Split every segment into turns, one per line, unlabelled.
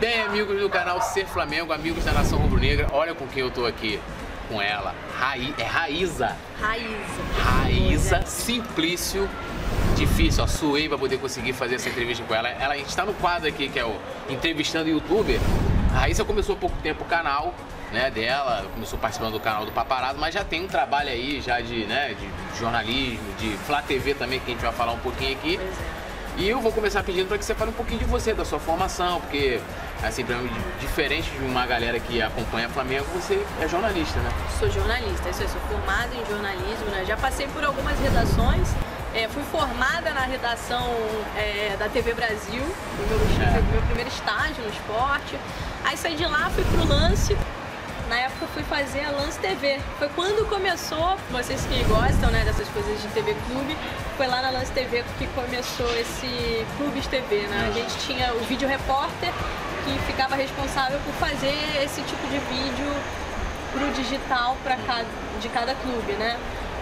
Bem, amigos do canal Ser Flamengo, amigos da Nação Rubro-Negra, olha com quem eu tô aqui. Com ela. Raí, é Raíza.
Raíza.
Raíza Simplício. Difícil, ó, suei pra poder conseguir fazer essa entrevista com ela. ela. A gente tá no quadro aqui, que é o Entrevistando Youtuber. A Raíssa começou há pouco tempo o canal né, dela, começou participando do canal do Paparazzo, mas já tem um trabalho aí já de, né, de jornalismo, de Flá TV também, que a gente vai falar um pouquinho aqui.
É.
E eu vou começar pedindo para que você fale um pouquinho de você, da sua formação, porque, assim, diferente de uma galera que acompanha Flamengo, você é jornalista, né?
Sou jornalista, isso aí, sou formada em jornalismo, né? Já passei por algumas redações, é, fui formada na redação é, da TV Brasil, foi meu,
É.
meu primeiro estágio no esporte. Aí saí de lá, fui pro Lance, na época fui fazer a Lance TV. Foi quando começou, vocês que gostam né, dessas coisas de TV Clube, foi lá na Lance TV que começou esse Clubes TV, né? A gente tinha o vídeo repórter que ficava responsável por fazer esse tipo de vídeo pro digital pra cada, de cada clube, né?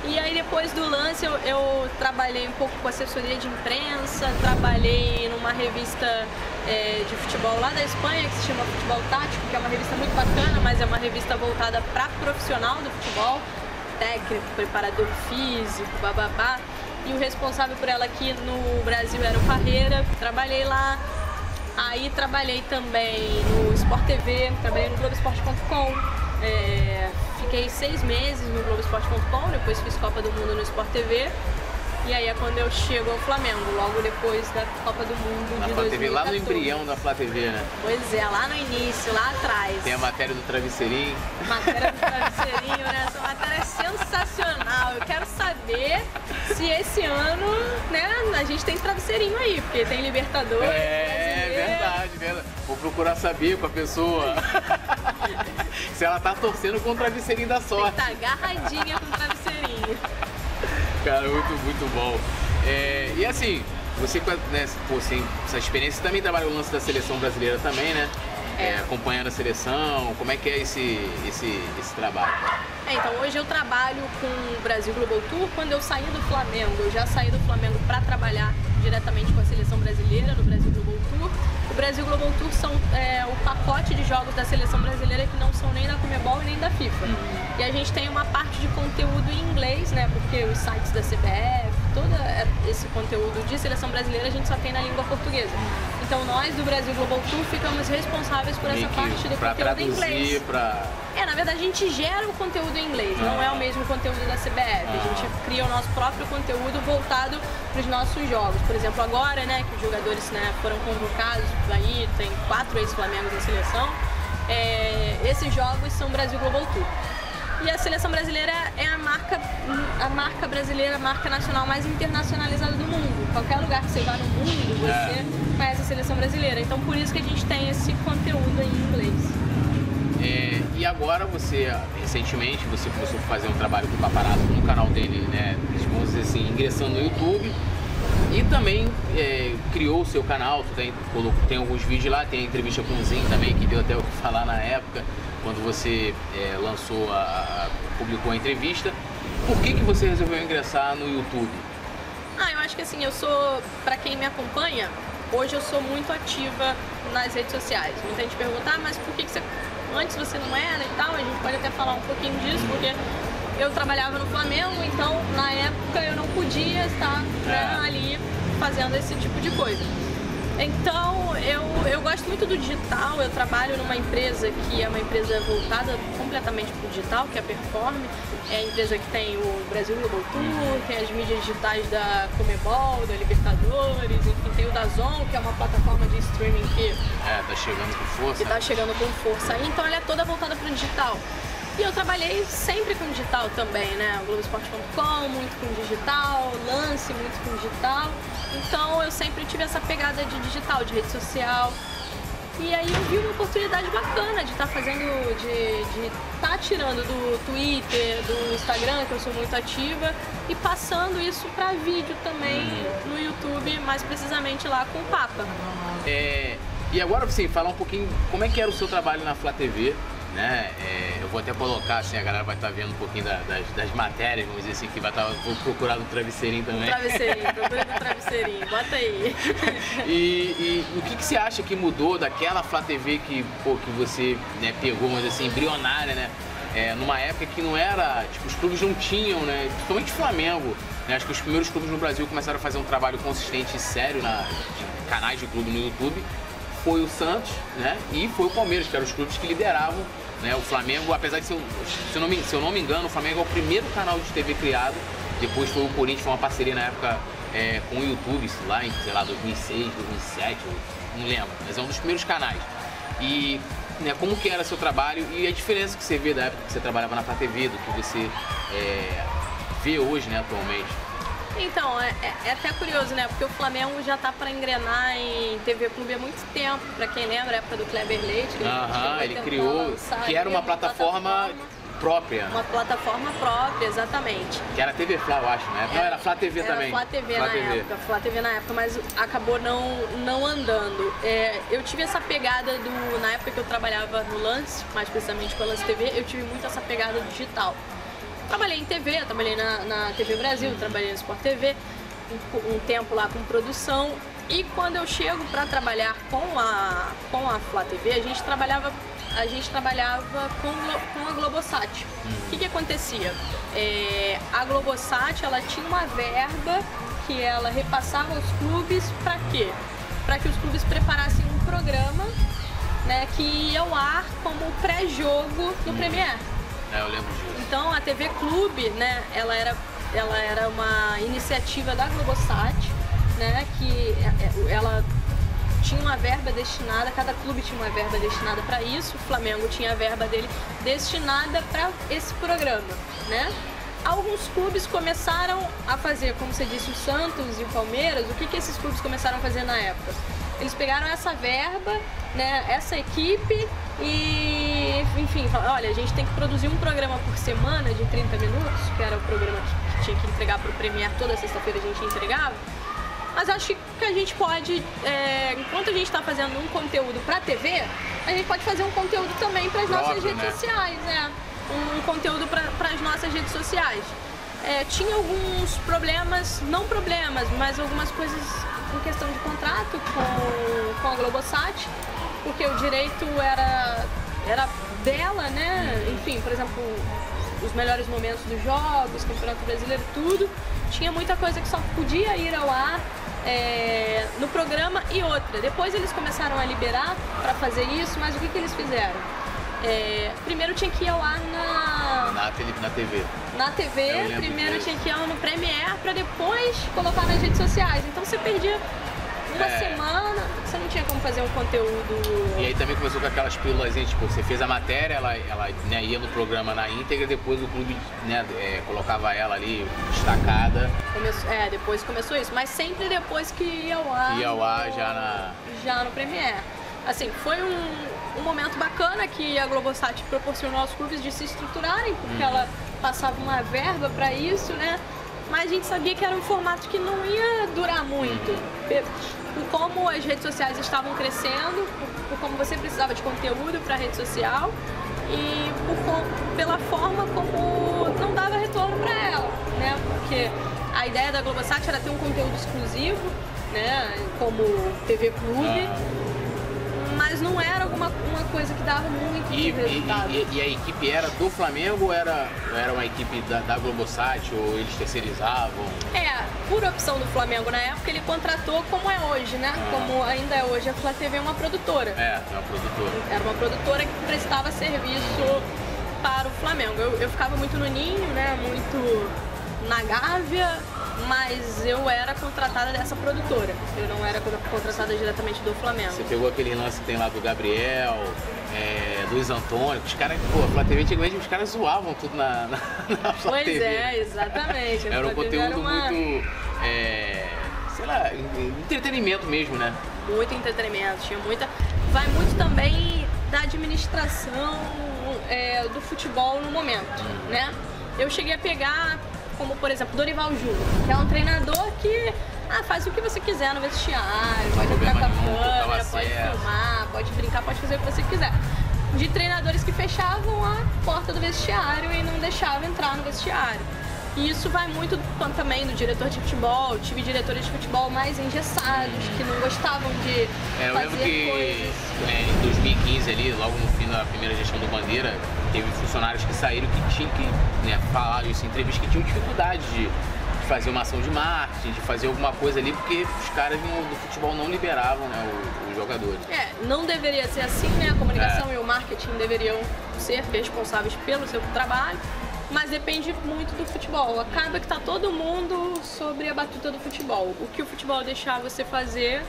E aí depois do lance eu, eu trabalhei um pouco com assessoria de imprensa, trabalhei numa revista é, de futebol lá da Espanha que se chama Futebol Tático, que é uma revista muito bacana, mas é uma revista voltada para profissional do futebol, técnico, preparador físico, bababá. E o responsável por ela aqui no Brasil era o Parreira, trabalhei lá. Aí trabalhei também no Sport TV, trabalhei no Globoesporte.com. É, fiquei seis meses no Globoesporte.com, depois fiz Copa do Mundo no Sport TV. E aí é quando eu chego ao Flamengo, logo depois da Copa do Mundo
Na
de
Flá TV, lá no
2014.
embrião da Flá TV, né?
Pois é, lá no início, lá atrás.
Tem a matéria do travesseirinho.
Matéria do travesseirinho, né? Essa matéria é sensacional. Eu quero saber se esse ano, né, a gente tem travesseirinho aí, porque tem Libertadores.
É,
brasileiro.
verdade, verdade. Vou procurar saber com a pessoa se ela tá torcendo com o travesseirinho da sorte.
tá agarradinha com o travesseirinho.
Cara, muito, muito bom. É, e assim, você com né, pô, sem essa experiência, você também trabalha o lance da seleção brasileira também, né?
É.
acompanhando a seleção, como é que é esse, esse, esse trabalho?
É, então hoje eu trabalho com o Brasil Global Tour. Quando eu saí do Flamengo, eu já saí do Flamengo para trabalhar diretamente com a seleção brasileira no Brasil Global Tour. O Brasil Global Tour são é, o pacote de jogos da seleção brasileira que não são nem da Comebol e nem da FIFA. E a gente tem uma parte de conteúdo em inglês, né? Porque os sites da CBF, todo esse conteúdo de seleção brasileira a gente só tem na língua portuguesa. Então nós do Brasil Global Tour ficamos responsáveis por essa parte do conteúdo em inglês.
pra.
É, na verdade a gente gera o conteúdo em inglês, não é o mesmo conteúdo da CBF. A gente cria o nosso próprio conteúdo voltado para os nossos jogos. Por exemplo, agora, né, que os jogadores né, foram convocados, aí tem quatro ex-Flamengos em seleção, é, esses jogos são Brasil Global Tour. E a seleção brasileira é a marca, a marca brasileira, a marca nacional mais internacionalizada do mundo. Qualquer lugar que você vá no mundo, você conhece a seleção brasileira. Então por isso que a gente tem esse conteúdo em inglês.
É, e agora você, recentemente, você começou a fazer um trabalho com o Paparazzo no canal dele, né? Vamos dizer assim, ingressando no YouTube. E também é, criou o seu canal, tem, tem alguns vídeos lá, tem a entrevista com o Zinho também, que deu até o que falar na época, quando você é, lançou, a, a- publicou a entrevista. Por que, que você resolveu ingressar no YouTube?
Ah, eu acho que assim, eu sou, pra quem me acompanha, hoje eu sou muito ativa nas redes sociais. Muita gente pergunta, ah, mas por que, que você. Antes você não era e tal, a gente pode até falar um pouquinho disso, porque eu trabalhava no Flamengo, então na época eu não podia estar né,
É.
ali fazendo esse tipo de coisa. Então, eu, eu gosto muito do digital, eu trabalho numa empresa que é uma empresa voltada completamente para o digital, que é a Perform. É a empresa que tem o Brasil Global Tour, tem as mídias digitais da Comebol, da Libertadores, enfim, tem o Dazon, que é uma plataforma de streaming que
É, tá chegando com força.
que tá chegando com força aí, então ela é toda voltada para o digital. E eu trabalhei sempre com digital também, né? O Globoesporte.com, muito com digital, lance muito com digital. Então eu sempre tive essa pegada de digital, de rede social. E aí eu vi uma oportunidade bacana de estar fazendo, de estar tá tirando do Twitter, do Instagram, que eu sou muito ativa, e passando isso para vídeo também no YouTube, mais precisamente lá com o Papa.
É, e agora, assim, falar um pouquinho como é que era o seu trabalho na Flá TV, né? É, eu vou até colocar, assim, a galera vai estar tá vendo um pouquinho da, das, das, matérias, vamos dizer assim, que vai estar. Tá, vou procurar no travesseirinho também.
Travesseirinho, procura no travesseirinho, bota aí.
e, e, o que, que você acha que mudou daquela Flá TV que, pô, que você né, pegou, mas assim, embrionária, né? É, numa época que não era, tipo, os clubes não tinham, né? Principalmente Flamengo. Né? Acho que os primeiros clubes no Brasil começaram a fazer um trabalho consistente e sério na, de canais de clube no YouTube. Foi o Santos, né? E foi o Palmeiras, que eram os clubes que lideravam né? O Flamengo, apesar de ser, se eu, não me, se eu não me engano, o Flamengo é o primeiro canal de TV criado. Depois foi o Corinthians, foi uma parceria na época é, com o YouTube, lá em, sei lá, 2006, 2007, não lembro. Mas é um dos primeiros canais. E né, como que era seu trabalho e a diferença que você vê da época que você trabalhava na TV, do que você é, vê hoje, né, atualmente.
Então, é, é, é, até curioso, né? Porque o Flamengo já tá para engrenar em TV Clube há muito tempo. Para quem lembra, a época do Kleber Leite.
Que Aham, ele criou, lançar, que era uma plataforma, plataforma própria.
Uma plataforma própria, exatamente.
Que era TV Flá, eu acho, né? Não, era Flá TV
era
também.
Flá TV Flá na TV. época, Flá TV na época, mas acabou não, não andando. É, eu tive essa pegada do. Na época que eu trabalhava no Lance, mais precisamente com a Lance TV, eu tive muito essa pegada digital. Trabalhei em TV, trabalhei na, na TV Brasil, trabalhei no Sport TV, um, um tempo lá com produção. E quando eu chego para trabalhar com a, com a Flá TV, a gente trabalhava, a gente trabalhava com, com a Globosat. O que, que acontecia? É, a Globosat ela tinha uma verba que ela repassava aos clubes para quê? Para que os clubes preparassem um programa né, que ia ao ar como pré-jogo no. Premier.
É, eu lembro disso.
Então a TV Clube, né, ela era, ela era uma iniciativa da Globosat, né, que é, é, ela tinha uma verba destinada, cada clube tinha uma verba destinada para isso, o Flamengo tinha a verba dele destinada para esse programa, né? Alguns clubes começaram a fazer, como você disse, o Santos e o Palmeiras, o que, que esses clubes começaram a fazer na época? Eles pegaram essa verba, né, essa equipe e, enfim, falaram, olha, a gente tem que produzir um programa por semana de 30 minutos, que era o programa que, que tinha que entregar para o Premier toda sexta-feira a gente entregava. Mas acho que a gente pode, é, enquanto a gente está fazendo um conteúdo para TV, a gente pode fazer um conteúdo também para as nossas redes né? sociais, né? Um, um conteúdo para as nossas redes sociais. É, tinha alguns problemas, não problemas, mas algumas coisas em questão de contrato com, com a Globosat, porque o direito era, era dela, né? Enfim, por exemplo, os melhores momentos dos jogos, Campeonato Brasileiro, tudo. Tinha muita coisa que só podia ir ao ar é, no programa e outra. Depois eles começaram a liberar para fazer isso, mas o que, que eles fizeram? É, primeiro tinha que ir ao ar na.
Na, na TV.
Na TV, primeiro tinha que ir ao ar no Premiere para depois colocar nas redes sociais. Então você perdia uma é. semana, você não tinha como fazer um conteúdo.
E aí também começou com aquelas pílulas, tipo, você fez a matéria, ela, ela né, ia no programa na íntegra, depois o clube né, é, colocava ela ali destacada.
Começou, é, depois começou isso, mas sempre depois que ia ao ar.
Ia ao ar já na.
Já no Premiere. Assim, foi um, um momento bacana que a Globosat proporcionou aos clubes de se estruturarem, porque uhum. ela passava uma verba para isso, né? Mas a gente sabia que era um formato que não ia durar muito. Por como as redes sociais estavam crescendo, por, por como você precisava de conteúdo para a rede social e por, pela forma como não dava retorno para ela, né? Porque a ideia da Globosat era ter um conteúdo exclusivo, né? Como TV Clube. Mas não era alguma uma coisa que dava muito e, resultado.
E, e, e, a equipe era do Flamengo ou era, era uma equipe da, da Globosat ou eles terceirizavam?
É, por opção do Flamengo na época, ele contratou como é hoje, né? Ah. Como ainda é hoje, a Flá TV é uma produtora.
É, é uma produtora.
Era uma produtora que prestava serviço para o Flamengo. Eu, eu ficava muito no ninho, né? Muito na Gávea mas eu era contratada dessa produtora. Eu não era contratada diretamente do Flamengo.
Você pegou aquele lance que tem lá do Gabriel, é, Luiz Antônio, os caras, pô, a Flá TV antigamente os caras zoavam tudo na, na, na
Flá
pois
TV. é, exatamente.
era um conteúdo era uma... muito, é, sei lá, entretenimento mesmo, né?
Muito entretenimento, tinha muita... Vai muito também da administração é, do futebol no momento, hum. né? Eu cheguei a pegar como por exemplo Dorival Júnior, que é um treinador que ah, faz o que você quiser no vestiário, pode entrar com a câmera, pode filmar, pode brincar, pode fazer o que você quiser. de treinadores que fechavam a porta do vestiário e não deixavam entrar no vestiário. E isso vai muito também do diretor de futebol. Tive diretores de futebol mais engessados, que não gostavam de é, eu fazer que, coisas.
É, em 2015 ali, logo no fim da primeira gestão do Bandeira, teve funcionários que saíram que tinham que né, falar isso em entrevista que tinham dificuldade de fazer uma ação de marketing, de fazer alguma coisa ali, porque os caras do futebol não liberavam né, os, os jogadores.
É, não deveria ser assim, né? A comunicação é. e o marketing deveriam ser responsáveis pelo seu trabalho mas depende muito do futebol. Acaba que tá todo mundo sobre a batuta do futebol. O que o futebol deixar você fazer,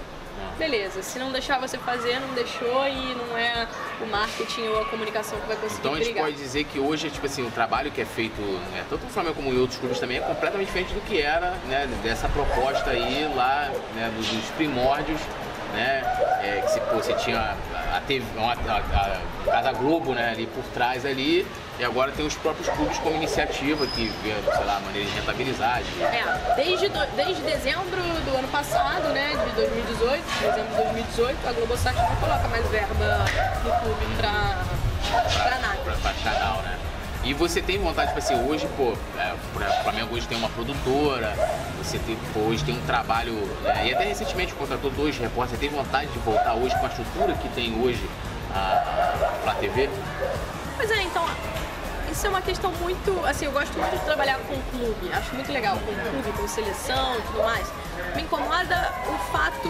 beleza. Se não deixar você fazer, não deixou e não é o marketing ou a comunicação que vai conseguir
Então a gente
brigar.
pode dizer que hoje, tipo assim, o trabalho que é feito, né, tanto no Flamengo como em outros clubes também, é completamente diferente do que era, né, dessa proposta aí lá, né, dos primórdios né? É, que se, pô, você tinha a, TV, a, a, a, Casa Globo né, ali por trás ali, e agora tem os próprios clubes como iniciativa que vê, sei lá, maneira de rentabilizar. De...
É, desde, do, desde dezembro do ano passado, né, de 2018, dezembro de 2018, a Globosat não coloca mais verba no clube pra, pra, pra nada.
Pra, pra canal, né? E você tem vontade, tipo assim, hoje, pô, é, o Flamengo hoje tem uma produtora, você tem, pô, hoje tem um trabalho, né, e até recentemente contratou dois repórteres, você tem vontade de voltar hoje com a estrutura que tem hoje a, a TV?
Pois é, então, isso é uma questão muito, assim, eu gosto muito de trabalhar com clube, acho muito legal com clube, com seleção e tudo mais. Me incomoda o fato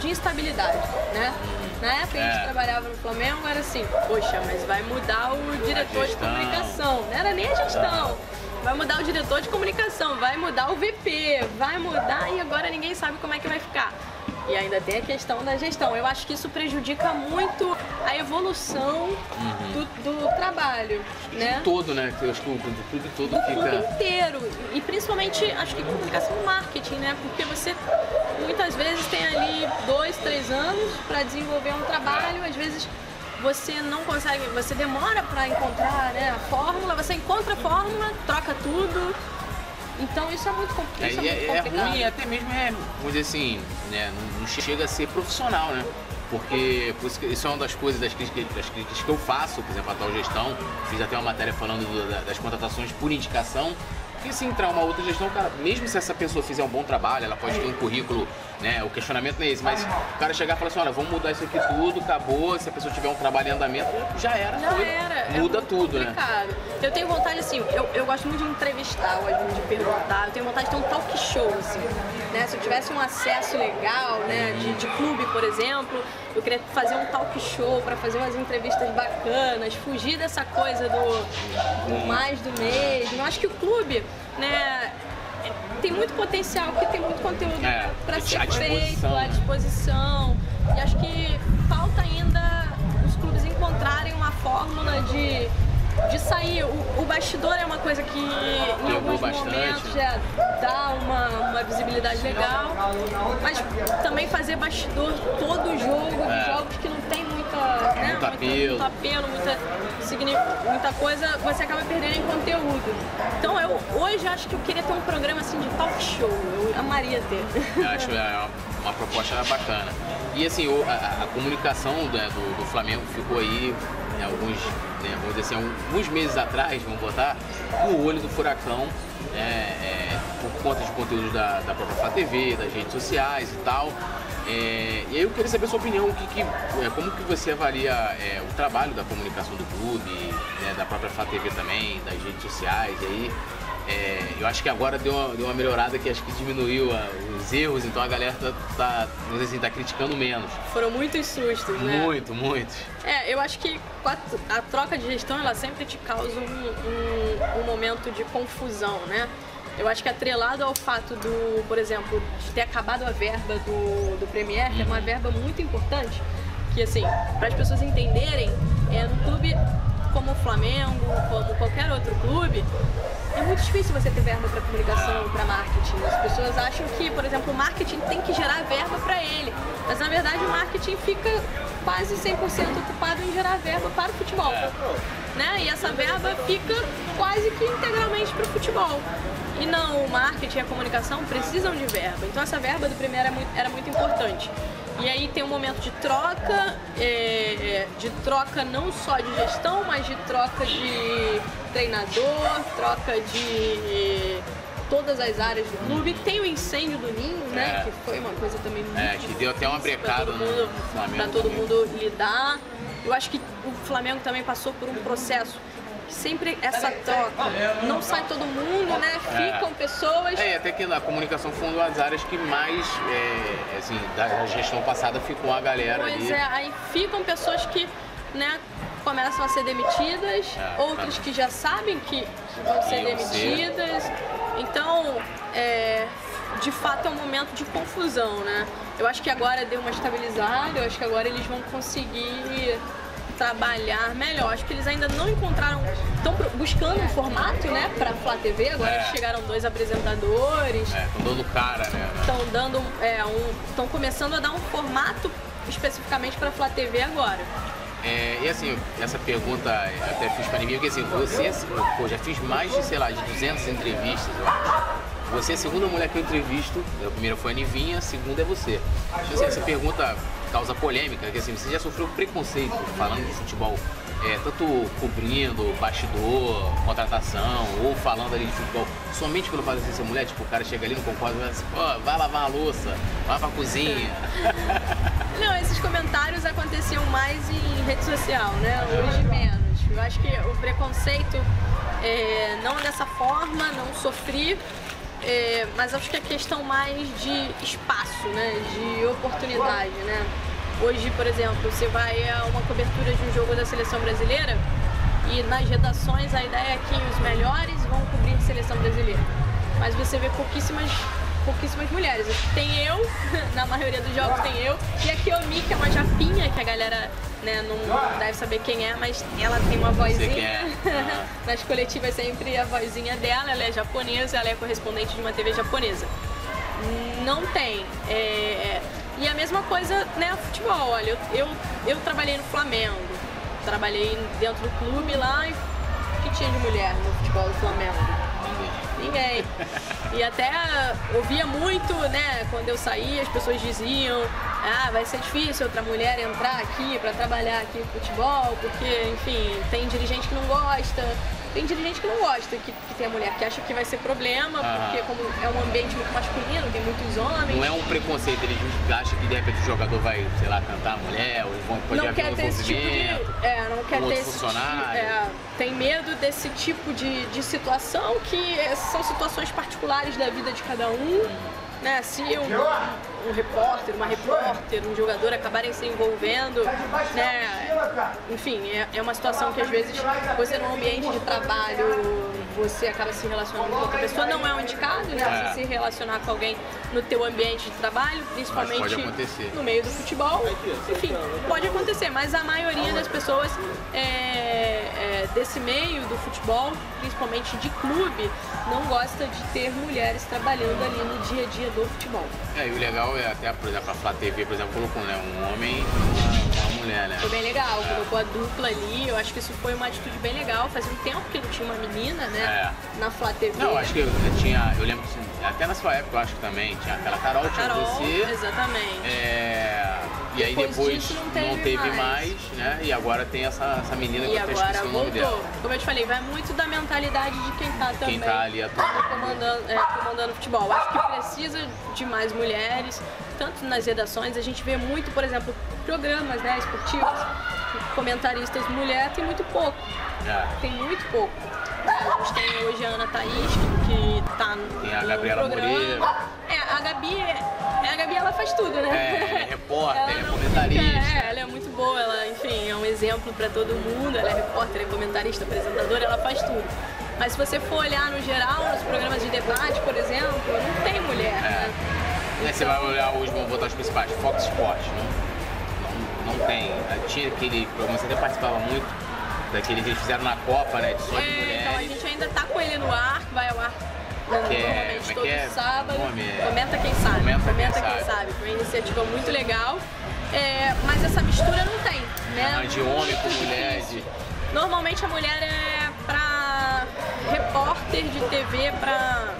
de instabilidade, né? Na época é. a gente é. trabalhava no Flamengo, era assim, poxa, mas vai mudar o diretor de comunicação. Não era nem a gestão. Vai mudar o diretor de comunicação, vai mudar o VP, vai mudar e agora ninguém sabe como é que vai ficar. E ainda tem a questão da gestão. Eu acho que isso prejudica muito a evolução uhum. do, do, trabalho, né?
todo, né? Eu acho que o clube todo
do
fica...
clube inteiro. E principalmente, acho que comunicação marketing, né? Porque você muitas vezes tem ali dois, três anos para desenvolver um trabalho, às vezes você não consegue, você demora para encontrar né, a fórmula, você encontra a fórmula, troca tudo, então isso é muito, compl é, isso é, é, muito é
ruim, até mesmo é, vamos dizer assim, né, não, não chega a ser profissional, né? Porque por isso, isso, é uma das coisas das críticas, das críticas, que eu faço, por exemplo, a tal gestão. Fiz até uma matéria falando do, das contratações por indicação. Porque se entrar uma outra gestão, cara, mesmo se essa pessoa fizer um bom trabalho, ela pode ter um currículo, né? O questionamento não é esse, mas o cara chegar e falar assim, olha, vamos mudar isso aqui tudo, acabou, se a pessoa tiver um trabalho em andamento, já era,
já
foi.
Era.
É Muda é tudo, né?
complicado. né? Eu tenho vontade, assim, eu, eu gosto muito de entrevistar, eu de perguntar, eu tenho vontade de ter um talk show, assim, né? Se eu tivesse um acesso legal, né, de, de clube, por exemplo, eu queria fazer um talk show para fazer umas entrevistas bacanas, fugir dessa coisa do, do mais do mesmo. Eu acho que o clube, né, tem muito potencial, porque tem muito conteúdo é, para ser feito à disposição. E acho que falta ainda os clubes encontrarem uma fórmula de de sair. O, o, bastidor é uma coisa que em alguns bastante. momentos já dá uma, uma, visibilidade legal, mas também fazer bastidor todo jogo, é. jogos que não tem
né, muito, apelo.
muito apelo, muita, muita coisa, você acaba perdendo em conteúdo. Então eu hoje acho que eu queria ter um programa assim de talk show, eu amaria ter.
Eu acho é uma proposta bacana. E assim, a, a comunicação né, do, do Flamengo ficou aí né, alguns, né, vamos dizer assim, alguns meses atrás, vamos botar, no olho do furacão, né, é, por conta de conteúdos da, da própria TV, das redes sociais e tal. É, e aí eu queria saber a sua opinião, que, que, é, como que você avalia é, o trabalho da comunicação do clube, né, da própria TV também, das redes sociais, e aí é, eu acho que agora deu uma, deu uma melhorada que acho que diminuiu a, os erros, então a galera tá, tá, assim, tá criticando menos.
Foram muitos sustos, né?
Muito, muitos.
É, eu acho que a, a troca de gestão, ela sempre te causa um, um, um momento de confusão, né? Eu acho que atrelado ao fato do, por exemplo, de ter acabado a verba do, do Premier, que é uma uhum. verba muito importante, que assim, para as pessoas entenderem, é no clube como o Flamengo, como qualquer outro clube, é muito difícil você ter verba para comunicação, para marketing. As pessoas acham que, por exemplo, o marketing tem que gerar verba para ele, mas na verdade o marketing fica quase 100% ocupado em gerar verba para o futebol. Né? E essa verba fica quase que integralmente para o futebol. E não, o marketing e a comunicação precisam de verba. Então essa verba do primeiro era muito, era muito importante. E aí tem um momento de troca, é, de troca não só de gestão, mas de troca de treinador, troca de todas as áreas do clube. Tem o incêndio do Ninho, né?
É.
Que foi uma coisa também muito
É, que deu até uma brecada
pra todo mundo lidar. Eu acho que o Flamengo também passou por um processo sempre essa troca. Não sai todo mundo, né? Ficam pessoas.
É, até que a comunicação foi uma das áreas que mais, é, assim, da gestão passada ficou a galera
Pois
ali.
é, aí ficam pessoas que, né, começam a ser demitidas,
É,
outras
tá.
que já sabem que vão ser
Iam ser.
demitidas. Então, é, de fato é um momento de confusão, né? Eu acho que agora deu uma estabilizada, eu acho que agora eles vão conseguir trabalhar melhor. Acho que eles ainda não encontraram, estão buscando um formato, né, para Flá TV. Agora
É.
chegaram dois apresentadores
É, tão dando cara, né?
estão dando é, um estão começando a dar um formato especificamente para Flá TV agora.
É, e assim, essa pergunta eu até fiz pra mim, porque assim, você, pô, já fiz mais de, sei lá, de 200 entrevistas. Você é a segunda mulher que eu entrevisto, a primeira foi a Nivinha, a segunda é você. Então, assim, essa pergunta causa polêmica, que assim, você já sofreu preconceito falando de futebol, é, tanto cobrindo, bastidor, contratação, ou falando ali de futebol, somente pelo fato de ser mulher, tipo, o cara chega ali, não concorda, vai assim, pô, vai lavar a louça, vai pra cozinha.
Não, esses comentários aconteciam mais em rede social, né? Hoje menos. Eu acho que o preconceito, é, não dessa forma, não sofri, é, mas acho que é questão mais de espaço, né? De oportunidade, né? Hoje, por exemplo, você vai a uma cobertura de um jogo da seleção brasileira e nas redações a ideia é que os melhores vão cobrir a seleção brasileira. Mas você vê pouquíssimas pouquíssimas mulheres. Tem eu, na maioria dos jogos tem eu, e a Kiyomi, que é uma japinha, que a galera né, não deve saber quem é, mas ela tem uma vozinha.
é. Ah.
Nas coletivas sempre a vozinha dela, ela é japonesa, ela é correspondente de uma TV japonesa. Não tem. É, E a mesma coisa, né, futebol. Olha, eu, eu, eu trabalhei no Flamengo, trabalhei dentro do clube lá e o que tinha de mulher no futebol do Flamengo? Ninguém. E até ouvia muito, né, quando eu saía, as pessoas diziam, ah, vai ser difícil outra mulher entrar aqui para trabalhar aqui no futebol, porque, enfim, tem dirigente que não gosta. Tem dirigente que não gosta que, que tenha mulher, que acha que vai ser problema,
Aham.
porque como é um ambiente muito masculino, tem muitos homens.
Não é um preconceito, ele acha que de repente o jogador vai, sei lá, cantar a mulher, ou vão- pode
não quer ter esse tipo de. É, não quer ter esse tipo. É, tem medo desse tipo de, de situação, que é- são situações particulares da vida de cada um. Né? Se um, um repórter, uma repórter, um jogador acabarem se envolvendo, né? Enfim, é, é uma situação que às vezes você num ambiente de trabalho você acaba se relacionando com outra pessoa, não é um indicado, né?
É.
Você se relacionar com alguém no teu ambiente de trabalho, principalmente no meio do futebol. Enfim, pode acontecer, mas a maioria das pessoas é, é, desse meio do futebol, principalmente de clube, não gosta de ter mulheres trabalhando ali no dia a dia do futebol.
É, e o legal é até, por exemplo, a Flá TV, por exemplo, colocou, né, um homem mulher, né?
Foi bem legal, colocou a dupla ali, eu acho que isso foi uma atitude bem legal. Fazia um tempo que não tinha uma menina, né? Na Flá TV.
Não, acho que eu, eu tinha, eu lembro, que até na sua época eu acho que também, tinha aquela Carol, tinha
Carol,
você,
exatamente.
é, e aí
Depois
depois
disso não
não
teve
teve,
mais.
mais. né, e agora tem essa, essa menina que
E
eu até
agora
esqueci o nome
voltou.
dela.
Como eu te falei, vai muito da mentalidade de quem tá também
tá ali atuando.
comandando, é, comandando futebol. Acho que precisa de mais mulheres, tanto nas redações, a gente vê muito, por exemplo, programas né, esportivos, comentaristas mulher tem muito pouco.
É.
Tem muito pouco. A gente tem hoje a Ana Thaís, que, tá no
Tem a Gabriela
programa.
Moreira.
É, a Gabi, é, a Gabi ela faz tudo, né?
É, é repórter,
Ela
é comentarista.
fica- é, ela é muito boa, ela, enfim, é um exemplo pra todo mundo. Ela é repórter, é comentarista, apresentadora, ela faz tudo. Mas se você for olhar no geral, nos programas de debate, por exemplo, não tem mulher, né?
E aí você vai olhar hoje, vamos botar os principais, Fox Sports, não, não, não tem. Tinha aquele programa, você até participava muito, daquele que eles fizeram na Copa, né, de só de
É, então a gente ainda tá com ele no ar, que vai ao ar
Que é-
normalmente
é
todo
que é?
sábado.
É-
Comenta quem sabe.
Comenta Quem
quem,
Sabe.
Foi uma iniciativa muito legal. É, mas essa mistura não tem, né?
Ah, de homem com mulher, de-
Normalmente a mulher é pra repórter de TV, pra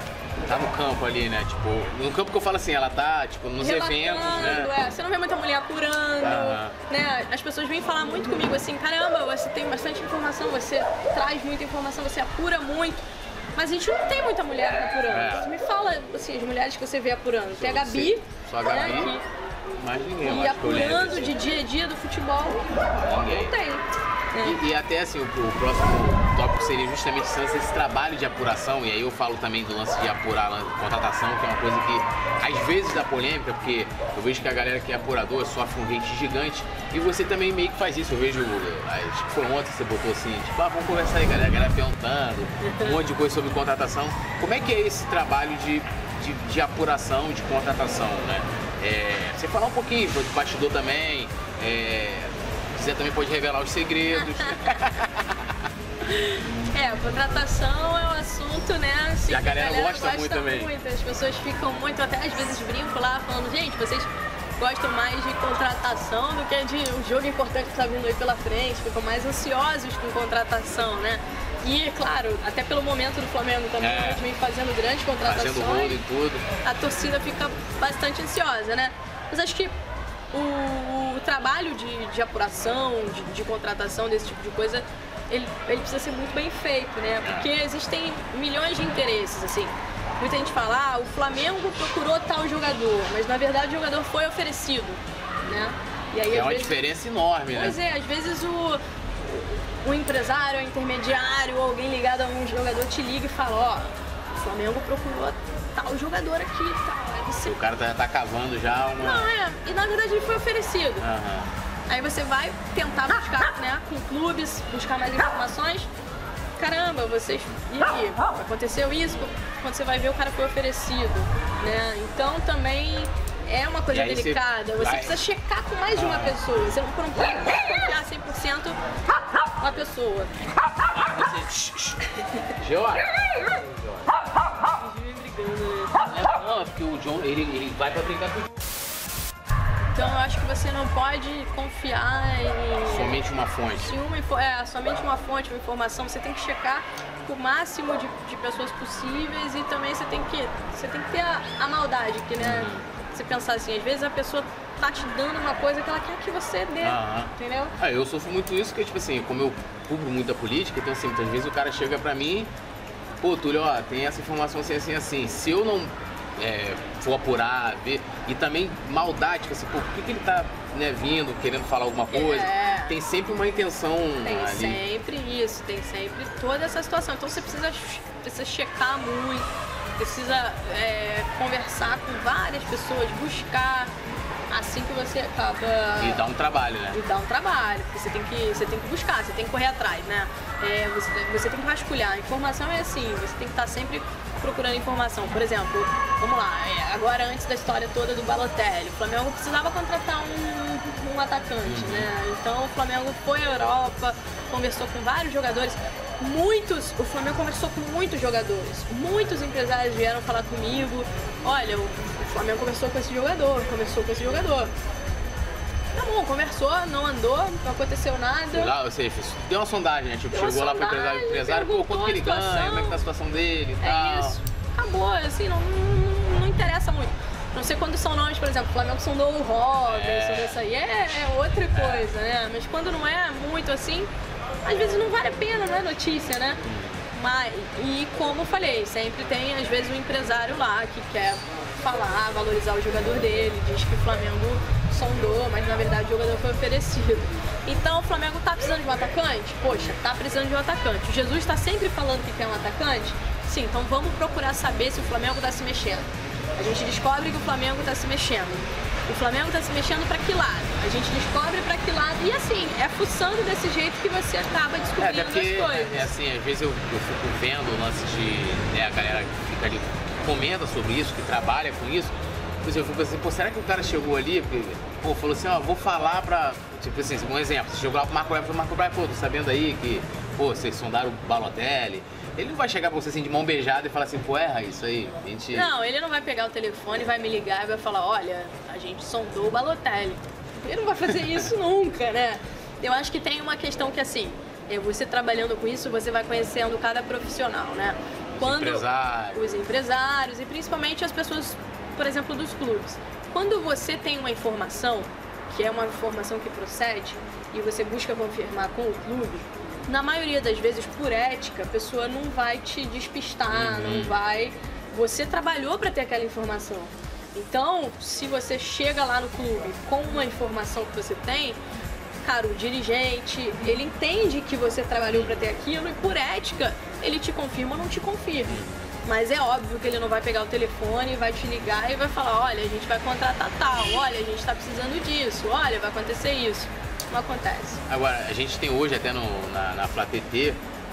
tá no campo ali, né? Tipo, no campo que eu falo assim, ela tá, tipo, nos
Relatando,
eventos, né?
É, você não vê muita mulher apurando,
Aham.
né? As pessoas vêm falar muito comigo assim, caramba, você tem bastante informação, você traz muita informação, você apura muito. Mas a gente não tem muita mulher apurando.
É.
Me fala, assim, as mulheres que você vê apurando. Tem a Gabi,
Só a
né,
Gabi.
que-
Mais ninguém,
e apurando
assim.
de dia a dia do futebol,
Ninguém.
não tem.
E, e até assim, o, o próximo tópico seria justamente esse trabalho de apuração, e aí eu falo também do lance de apurar a contratação, que é uma coisa que às vezes dá polêmica, porque eu vejo que a galera que é apurador sofre um hate gigante, e você também meio que faz isso. Eu vejo, acho que foi ontem que você botou assim, tipo, ah, vamos conversar aí, galera, a galera perguntando, um monte de coisa sobre contratação. Como é que é esse trabalho de, de, de apuração, de contratação, né? É, você falar um pouquinho do bastidor também, é, quiser também pode revelar os segredos.
É, a contratação é um assunto, né? Assim,
E a
que
galera gosta muito também.
muito. As pessoas ficam muito, até às vezes brinco lá, falando, gente, vocês gostam mais de contratação do que de um jogo importante que tá vindo aí pela frente, ficam mais ansiosos com contratação, né? E, claro, até pelo momento do Flamengo também,
É.
a vem fazendo grandes contratações
fazendo e tudo.
a torcida fica bastante ansiosa, né? Mas acho que o, o trabalho de, de apuração, de, de contratação desse tipo de coisa, ele, ele precisa ser muito bem feito, né? Porque existem milhões de interesses, assim. Muita gente fala, ah, o Flamengo procurou tal jogador, mas na verdade o jogador foi oferecido, né? E aí,
É uma
vezes-
diferença enorme, né?
Pois é, às vezes o, o empresário, o intermediário, alguém ligado a um jogador te liga e fala, ó, o Flamengo procurou tal jogador aqui e tal. Aí você.
O cara tá, tá cavando já uma.
Não, é. E na verdade ele foi oferecido.
Aham.
Aí você vai tentar buscar, né, com clubes, buscar mais informações. Caramba, vocês. E aí? Aconteceu isso? Quando você vai ver, o cara foi oferecido. Né? Então também é uma coisa
você
delicada. Você,
vai-
precisa checar com mais de uma pessoa. Você não pode confiar 100% uma pessoa.
George. Não, é porque o John, ele, ele vai pra brincar com
Então eu acho que você não pode confiar em.
somente uma fonte.
Se uma, é, somente uma fonte, uma informação, você tem que checar o máximo de, de pessoas possíveis e também você tem que, você tem que ter a, a maldade, que né? Você pensar assim, às vezes a pessoa tá te dando uma coisa que ela quer que você dê,
Aham.
entendeu?
Ah, eu sofro muito isso, que tipo assim, como eu cubro muita política, então assim, muitas vezes o cara chega pra mim, pô, Túlio, ó, tem essa informação assim, assim, assim. Se eu não é, for apurar, ver, e também maldade, tipo assim, pô, por que, que ele tá né, vindo, querendo falar alguma coisa?
É.
Tem sempre uma intenção
Tem
ali.
sempre isso, tem sempre toda essa situação. Então você precisa, precisa checar muito, precisa é, conversar com várias pessoas, buscar. Assim que você acaba.
E dá um trabalho, né?
E dá um trabalho, porque você tem que, você tem que buscar, você tem que correr atrás, né? É, você, você tem que vasculhar. A informação é assim, você tem que estar sempre procurando informação. Por exemplo, vamos lá, é, agora antes da história toda do Balotelli, o Flamengo precisava contratar um, um atacante, né? Então o Flamengo foi à Europa, conversou com vários jogadores. Muitos, o Flamengo conversou com muitos jogadores. Muitos empresários vieram falar comigo. Olha, o, o Flamengo conversou com esse jogador, conversou com esse jogador. Tá bom, conversou, não andou, não aconteceu nada.
Foi lá, ou seja, deu uma sondagem, né? Tipo,
Deu
chegou lá pro empresário, empresário, pô, quanto que ele ganha, como é que tá a situação dele e
É
tal.
isso. Acabou, assim, não, não, não interessa muito. Não sei quando são nomes, por exemplo, o Flamengo sondou o Robinson,
É.
isso aí é, é outra coisa, né? Mas quando não é muito assim, às vezes não vale a pena, não é notícia, né? Mas, e como eu falei, sempre tem, às vezes, um empresário lá que quer falar, valorizar o jogador dele, diz que o Flamengo sondou, mas na verdade o jogador foi oferecido. Então o Flamengo tá precisando de um atacante? Poxa, tá precisando de um atacante. O Jesus está sempre falando que quer um atacante? Sim, então vamos procurar saber se o Flamengo está se mexendo. A gente descobre que o Flamengo está se mexendo. O Flamengo está se mexendo para que lado? A gente descobre para que lado. E assim, é fuçando desse jeito que você acaba
É,
descobrindo
até porque,
as coisas.
é assim, às vezes eu, eu fico vendo o lance de, né, a galera que fica ali, comenta sobre isso, que trabalha com isso, Por exemplo, eu fico assim, pô, será que o cara chegou ali, pô, falou assim, ó, vou falar pra, tipo assim, um exemplo, você chegou lá pro Marco Braz, falou, Marco Braz, pô, tô sabendo aí que, pô, vocês sondaram o Balotelli, ele não vai chegar pra você assim de mão beijada e falar assim, pô, erra isso aí, a gente...
Não, ele não vai pegar o telefone, vai me ligar e vai falar, olha, a gente sondou o Balotelli. Ele não vai fazer isso nunca, né? Eu acho que tem uma questão que assim, é, você trabalhando com isso, você vai conhecendo cada profissional, né? Quando
empresários.
os empresários e principalmente as pessoas, por exemplo, dos clubes. Quando você tem uma informação, que é uma informação que procede, e você busca confirmar com o clube, na maioria das vezes, por ética, a pessoa não vai te despistar,
Uhum.
não vai. Você trabalhou para ter aquela informação. Então, se você chega lá no clube com uma informação que você tem, cara, o dirigente, ele entende que você trabalhou para ter aquilo e por ética, ele te confirma ou não te confirma. Mas é óbvio que ele não vai pegar o telefone, vai te ligar e vai falar, olha, a gente vai contratar tal, olha, a gente está precisando disso, olha, vai acontecer isso. Não acontece.
Agora, a gente tem hoje até no, na, na Flá TT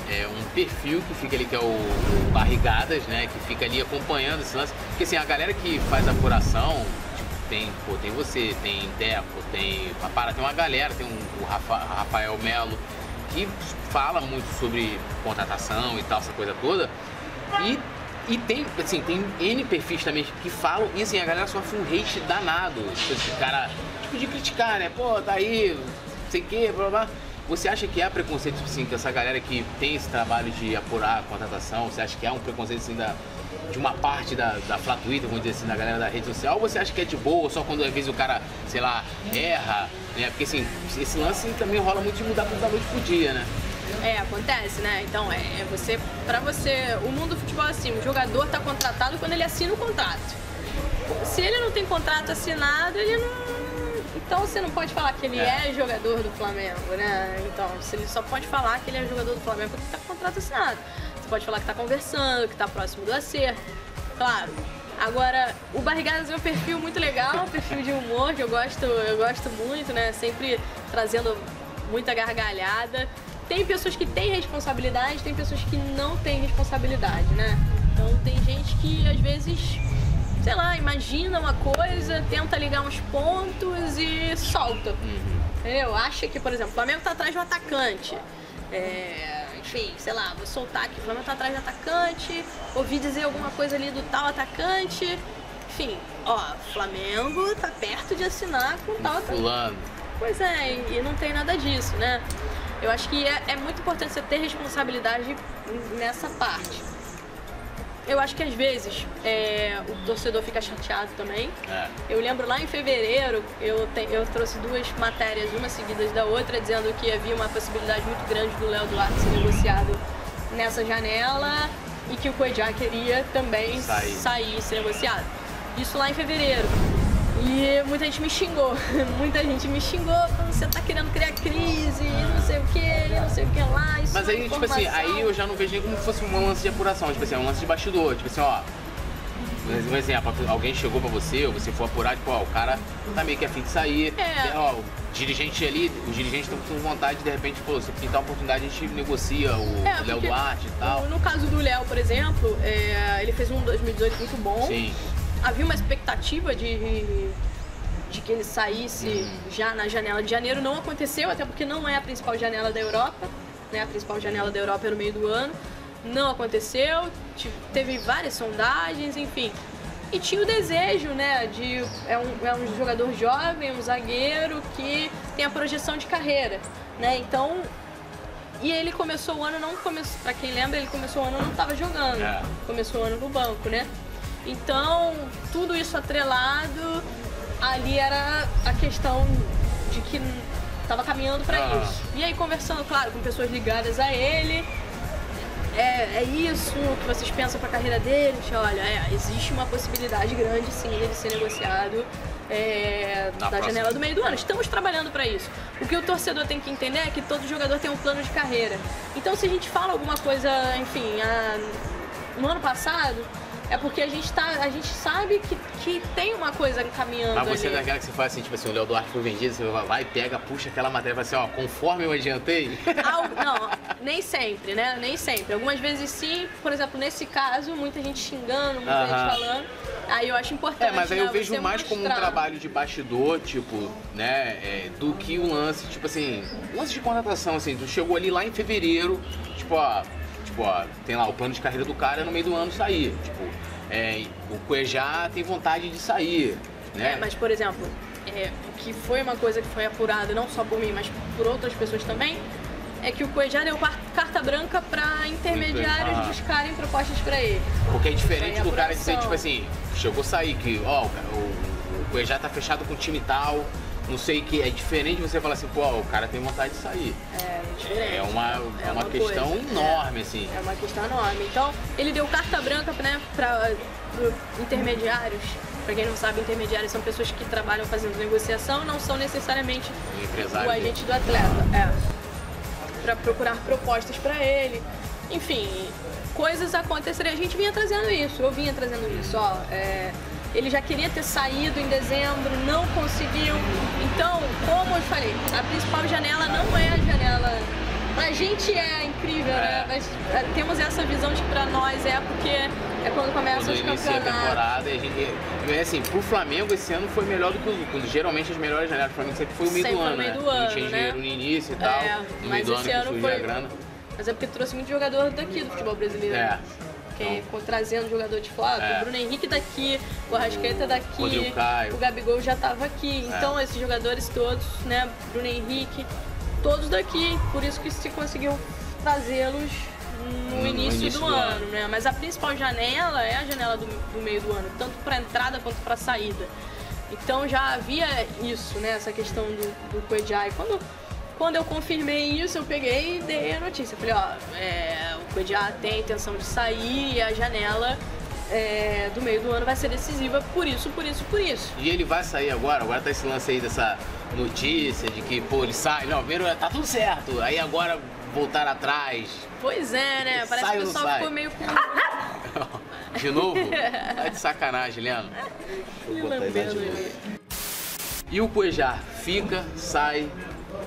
é, um perfil que fica ali, que é o, o Barrigadas, né? Que fica ali acompanhando esse lance. Porque assim, a galera que faz apuração, tipo, tem, pô, tem você, tem Deco, tem Papara, tem uma galera, tem um, o Rafa- Rafael Melo, que fala muito sobre contratação e tal, essa coisa toda. E, e tem, assim, tem N perfis também que falam, e assim, a galera sofre um hate danado. Tipo, esse cara, tipo, de criticar, né? Pô, tá aí, não sei o quê, blá blá. Você acha que há preconceito, assim, que essa galera que tem esse trabalho de apurar a contratação, você acha que há um preconceito, assim, da, de uma parte da, da Twitter, vamos dizer assim, da galera da rede social, ou você acha que é de boa, só quando às vezes o cara, sei lá, erra, né? Porque assim, esse lance também rola muito de mudar da noite pro dia, né?
É, acontece, né? Então, é, é você, pra você, o mundo do futebol é assim, o jogador tá contratado quando ele assina o contrato. Se ele não tem contrato assinado, ele não. Então você não pode falar que ele
É.
é, jogador do Flamengo, né? Então, se ele só pode falar que ele é jogador do Flamengo porque tá com contrato assinado. Pode falar que tá conversando, que tá próximo do acerto. Claro. Agora, o Barrigadas é um perfil muito legal, um perfil de humor que eu gosto, eu gosto muito, né? Sempre trazendo muita gargalhada. Tem pessoas que têm responsabilidade, tem pessoas que não têm responsabilidade, né? Então tem gente que às vezes, sei lá, imagina uma coisa, tenta ligar uns pontos e solta. Entendeu? Acha que, por exemplo, o Flamengo tá atrás de um atacante. É, enfim, sei lá, vou soltar aqui, o Flamengo tá atrás de atacante, ouvi dizer alguma coisa ali do tal atacante. Enfim, ó, Flamengo tá perto de assinar com tal atacante.
Fulano.
Pois é, e e não tem nada disso, né? Eu acho que é, é muito importante você ter responsabilidade nessa parte. Eu acho que às vezes é, o torcedor fica chateado também.
É.
Eu lembro lá em fevereiro, eu, te- eu trouxe duas matérias, uma seguidas da outra, dizendo que havia uma possibilidade muito grande do Léo Duarte ser negociado nessa janela e que o Cuejá queria também
Sair.
sair e ser negociado. Isso lá em fevereiro. Muita gente me xingou, muita gente me xingou, falando você tá querendo criar crise, não sei o que, não sei o que lá, isso
Mas
é
aí, tipo assim, aí eu já não vejo nem como se fosse um lance de apuração, tipo assim, é um lance de bastidor, tipo assim, ó. Um exemplo, alguém chegou pra você, ou você for apurar, tipo, ó, o cara tá meio que afim de sair.
É.
Ó, o dirigente ali, os dirigentes estão com vontade, de repente, pô, se pintar uma oportunidade, a gente negocia o
É,
Léo Duarte e tal.
No, no caso do Léo, por exemplo, é, ele fez um 2018 muito bom.
Sim.
Havia uma expectativa de, de que ele saísse já na janela de janeiro. Não aconteceu, até porque não é a principal janela da Europa. Né? A principal janela da Europa é no meio do ano. Não aconteceu, te- teve várias sondagens, enfim. E tinha o desejo, né, de... É um, é um jogador jovem, um zagueiro que tem a projeção de carreira, né? Então, e ele começou o ano, não começou, pra quem lembra, ele começou o ano não estava jogando.
É.
Começou o ano no banco, né? Então, tudo isso atrelado, ali era a questão de que estava caminhando para
Ah.
isso. E aí, conversando, claro, com pessoas ligadas a ele, é, é isso que vocês pensam para a carreira dele? Olha, é, existe uma possibilidade grande, sim, dele ser negociado é,
Na
da janela do meio do ano. Estamos trabalhando para isso. O que o torcedor tem que entender é que todo jogador tem um plano de carreira. Então, se a gente fala alguma coisa, enfim, a- no ano passado, é porque a gente, tá, a gente sabe que, que tem uma coisa caminhando
Mas você é
ali.
daquela que você faz assim, tipo assim, o Léo Duarte foi vendido, você vai, pega, puxa aquela matéria e fala assim, ó, conforme eu adiantei.
Al- não, nem sempre, né? Nem sempre. Algumas vezes sim, por exemplo, nesse caso, muita gente xingando, muita
Aham.
gente falando. Aí eu acho importante.
É, mas aí eu
né,
vejo
você
mais como um trabalho de bastidor, tipo, né, é, do que um lance, tipo assim, lance de contratação, assim, tu chegou ali lá em fevereiro, tipo, ó, tipo, ó, tem lá o plano de carreira do cara é no meio do ano sair, tipo, é, o Cuejá tem vontade de sair, né?
É, mas por exemplo, é, o que foi uma coisa que foi apurada não só por mim, mas por outras pessoas também, é que o Cuejá deu carta branca para intermediários ah. buscarem propostas para ele.
Porque é diferente é do cara dizer, tipo assim, chegou a sair que, ó, o, o Cuejá tá fechado com o time tal, não sei que. É diferente você falar assim, pô, o cara tem vontade de sair.
É, é diferente.
É uma, é uma, uma questão coisa. enorme,
é,
assim.
É uma questão enorme. Então, ele deu carta branca, né, para intermediários. Para quem não sabe, intermediários são pessoas que trabalham fazendo negociação, não são necessariamente o, o agente do atleta. É. Para procurar propostas para ele. Enfim, coisas aconteceriam. A gente vinha trazendo isso, eu vinha trazendo isso. Ó, é, ele já queria ter saído em dezembro, não conseguiu. Então, como eu falei, a principal janela não é a janela. Pra gente é incrível, né? é. né? Mas é, temos essa visão de que pra nós é porque é quando começa quando os campeonatos. a temporada,
a gente, assim, pro Flamengo esse ano foi melhor do que os Geralmente as melhores janelas do Flamengo sempre foi o meio
sempre
do ano,
meio
né?
Do ano,
tinha
né?
dinheiro no início e tal. É, no meio do ano, ano que foi... a grana.
Mas é porque trouxe muito jogador daqui do futebol brasileiro. É. Que então, trazendo jogador de fora, é. o Bruno Henrique daqui, o Arrascaeta daqui, o, o Gabigol já estava aqui. É. Então esses jogadores todos, né, Bruno Henrique, todos daqui, por isso que se conseguiu trazê-los no, no, início, início do, do ano, ano, né? Mas a principal janela é a janela do, do meio do ano, tanto para entrada quanto para saída. Então já havia isso, né? Essa questão do, do Coediai. Quando quando eu confirmei isso, eu peguei e dei a notícia. Falei, ó, é, o Coediá tem a intenção de sair e a janela é, do meio do ano vai ser decisiva por isso, por isso, por isso.
E ele vai sair agora? Agora tá esse lance aí dessa notícia de que, pô, ele sai. Não, primeiro tá tudo certo. Aí agora voltar atrás.
Pois é, né? Parece que o pessoal ficou meio com.
de novo? Tá de sacanagem, Leandro. E o Cuejá fica, sai,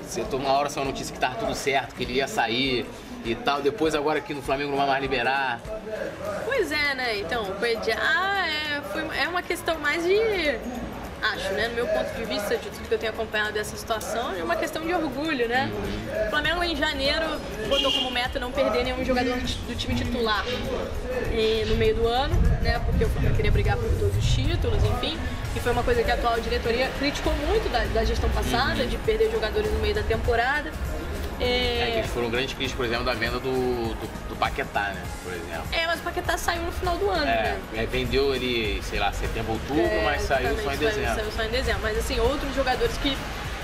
você uma hora a notícia que tava tudo certo, que ele ia sair e tal. Depois agora aqui no Flamengo não vai mais liberar.
Pois é, né? Então, o ah, é, foi, é uma questão mais de acho, né, no meu ponto de vista, de tudo que eu tenho acompanhado dessa situação, é uma questão de orgulho, né? O Flamengo em janeiro botou como meta não perder nenhum jogador do time titular e, no meio do ano, né? Porque o Flamengo queria brigar por todos os títulos, enfim. E foi uma coisa que a atual diretoria criticou muito da, da gestão passada, de perder jogadores no meio da temporada.
É... é, que eles foram grandes críticos, por exemplo, da venda do, do, do, Paquetá, né? Por exemplo.
É, mas o Paquetá saiu no final do ano, é,
né? vendeu ele, sei lá, setembro, outubro, é, mas saiu só em dezembro.
Saiu só em dezembro. Mas assim, outros jogadores que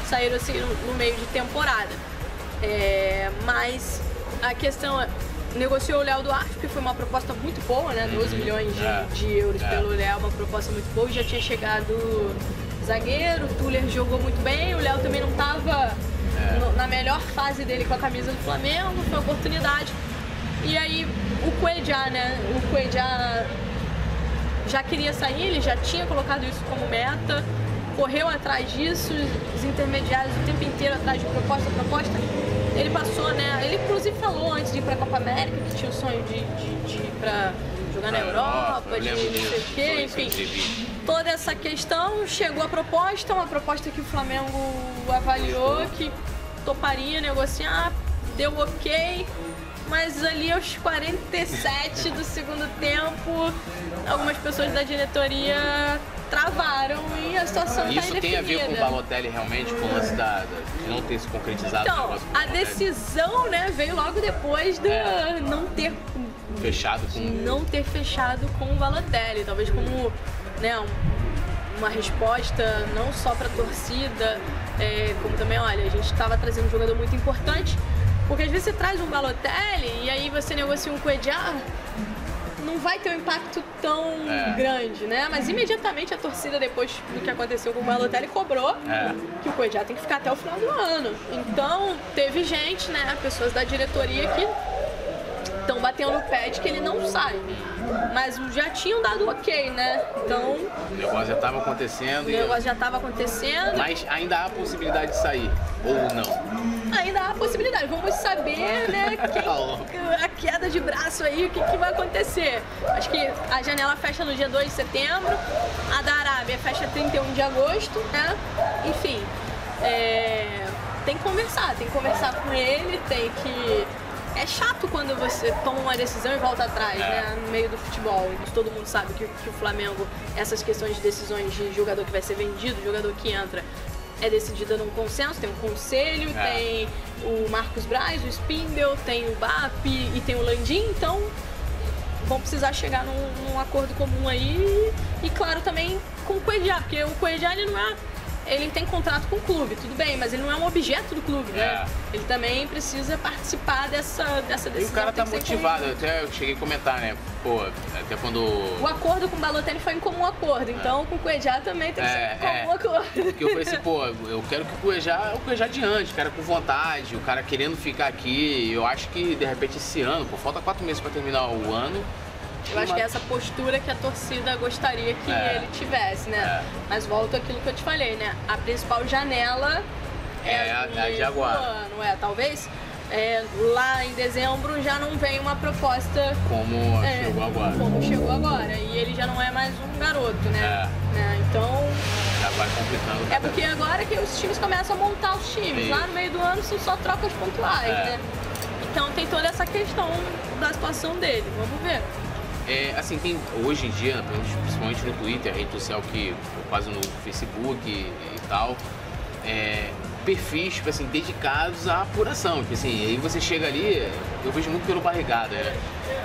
saíram assim no, no meio de temporada. É, mas a questão é, negociou o Léo Duarte, que foi uma proposta muito boa, né? 12 uhum. milhões de, é. de euros é. pelo Léo, uma proposta muito boa. Já tinha chegado zagueiro, o Tuller jogou muito bem, o Léo também não estava no, na melhor fase dele com a camisa do Flamengo, foi oportunidade. E aí o Cuejá, né? O Cuejá já queria sair, ele já tinha colocado isso como meta, correu atrás disso, os intermediários o tempo inteiro atrás de proposta proposta. Ele passou, né? Ele inclusive falou antes de ir pra Copa América que tinha o sonho de, de, de ir pra jogar na Europa, de não sei o quê, enfim. Toda essa questão, chegou a proposta, uma proposta que o Flamengo avaliou, que toparia negociar, deu ok, mas ali aos 47 do segundo tempo, algumas pessoas da diretoria travaram e a situação
está Isso tem a ver com o Balotelli realmente, com o lance da, de não ter se concretizado
então, a decisão né, veio logo depois de é. não ter
fechado com
não ter fechado com o Balotelli, talvez como né, uma resposta não só para a torcida, é, como também, olha, a gente estava trazendo um jogador muito importante, porque às vezes você traz um Balotelli e aí você negocia um Coediar, não vai ter um impacto tão é. grande, né? Mas imediatamente a torcida, depois do que aconteceu com o Balotelli, cobrou é. que o Coediar tem que ficar até o final do ano. Então, teve gente, né, pessoas da diretoria que estão batendo no pé de que ele não sai. Mas já tinham dado ok, né? Então.
O negócio já estava acontecendo. O
negócio já estava acontecendo.
Mas ainda há possibilidade de sair, ou não?
Ainda há possibilidade. Vamos saber, né? Quem, a queda de braço aí, o que, que vai acontecer. Acho que a janela fecha no dia 2 de setembro, a da Arábia fecha 31 de agosto, né? Enfim. É, tem que conversar, tem que conversar com ele, tem que é chato quando você toma uma decisão e volta atrás, é. né? No meio do futebol. Todo mundo sabe que, que, o Flamengo, essas questões de decisões de jogador que vai ser vendido, jogador que entra, é decidida num consenso, tem um conselho,
É.
tem o Marcos Braz, o Spindle, tem o BAP e tem o Landim, então vão precisar chegar num, num acordo comum aí e, claro, também com o Coedjá, porque o Coedjá ele não é. Ele tem contrato com o clube, tudo bem, mas ele não é um objeto do clube, né?
É.
Ele também precisa participar dessa, dessa
E
decisão.
o cara tá motivado, eu até cheguei a comentar, né? Pô, até quando.
O acordo com o Balotelli foi em comum acordo, então com o Coedjá também tem que
É,
ser em comum
é.
acordo.
Porque eu falei assim, pô, eu quero que o Cuejá, o Cuejá adiante, o cara com vontade, o cara querendo ficar aqui. Eu acho que de repente esse ano, pô, falta quatro meses pra terminar o ano.
Eu acho que é essa postura que a torcida gostaria que
É.
ele tivesse, né?
É.
Mas volto àquilo que eu te falei, né? A principal janela
É a-
no
a agora.
do ano, é, talvez é, lá em dezembro já não vem uma proposta
Como
é,
chegou agora.
como chegou agora. E ele já não é mais um garoto, né?
É.
Né? Então,
Já vai complicando.
é porque agora que os times começam a montar os times.
Isso.
Lá no meio do ano são só trocas pontuais,
É.
né? Então tem toda essa questão da situação dele. Vamos ver.
É, assim, tem hoje em dia, principalmente no Twitter, rede social que quase no Facebook e, e tal, é, perfis, tipo assim, dedicados à apuração. Tipo assim, aí você chega ali, eu vejo muito pelo barrigada, né?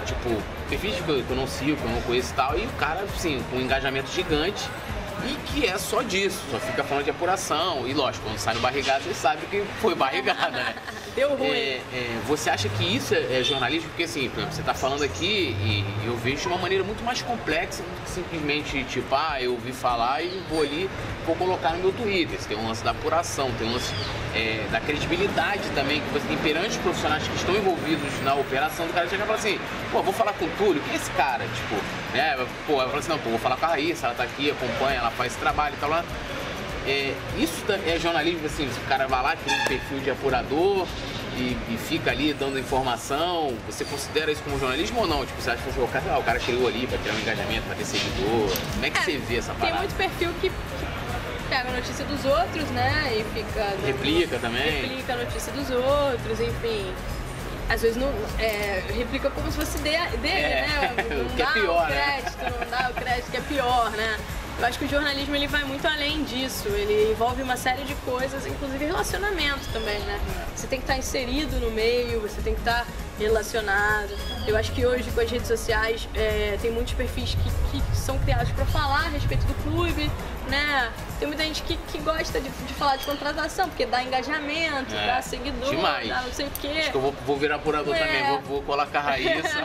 Tipo, perfis que eu, que eu não sigo, que eu não conheço e tal, e o cara, assim, com um engajamento gigante. E que é só disso, só fica falando de apuração. E lógico, quando sai no barrigada, você sabe que foi barrigada, né?
Deu ruim.
É, é, você acha que isso é, é jornalismo? Porque assim, por exemplo, você está falando aqui e eu vejo de uma maneira muito mais complexa do que simplesmente tipo, ah, eu ouvi falar e vou ali, vou colocar no meu Twitter. Você tem um lance da apuração, tem um lance é, da credibilidade também, que você tem perante os profissionais que estão envolvidos na operação, do cara chegar e falar assim, pô, vou falar com o Túlio, quem é esse cara? Tipo, né? Pô, eu falo assim, não, pô, vou falar com a Raíssa, ela tá aqui, acompanha, ela faz trabalho e tal lá. É, isso ta- é jornalismo, assim, o cara vai lá, cria um perfil de apurador e, e fica ali dando informação, você considera isso como jornalismo ou não? Tipo, você acha que o cara, ah, o cara criou ali pra criar um engajamento, pra ter seguidor? Como é que
É,
você vê essa
Tem
parada?
muito perfil que, que pega a notícia dos outros, né? E fica. dando-
Replica também?
Replica a notícia dos outros, enfim. Às vezes não, é, replica como se fosse de- dele,
É,
né? Não
que é
dá
pior,
o
né?
crédito, não dá o crédito, que é pior, né? Eu acho que o jornalismo ele vai muito além disso. Ele envolve uma série de coisas, inclusive relacionamento também, né? Você tem que estar inserido no meio, você tem que estar relacionado. Eu acho que hoje com as redes sociais é, tem muitos perfis que, que são criados para falar a respeito do clube, né? Tem muita gente que, que gosta de, de falar de contratação, porque dá engajamento,
É,
dá seguidor,
demais.
dá não sei o quê.
Acho que eu vou, vou virar apurador
É.
também, vou, vou colar com a Raíssa.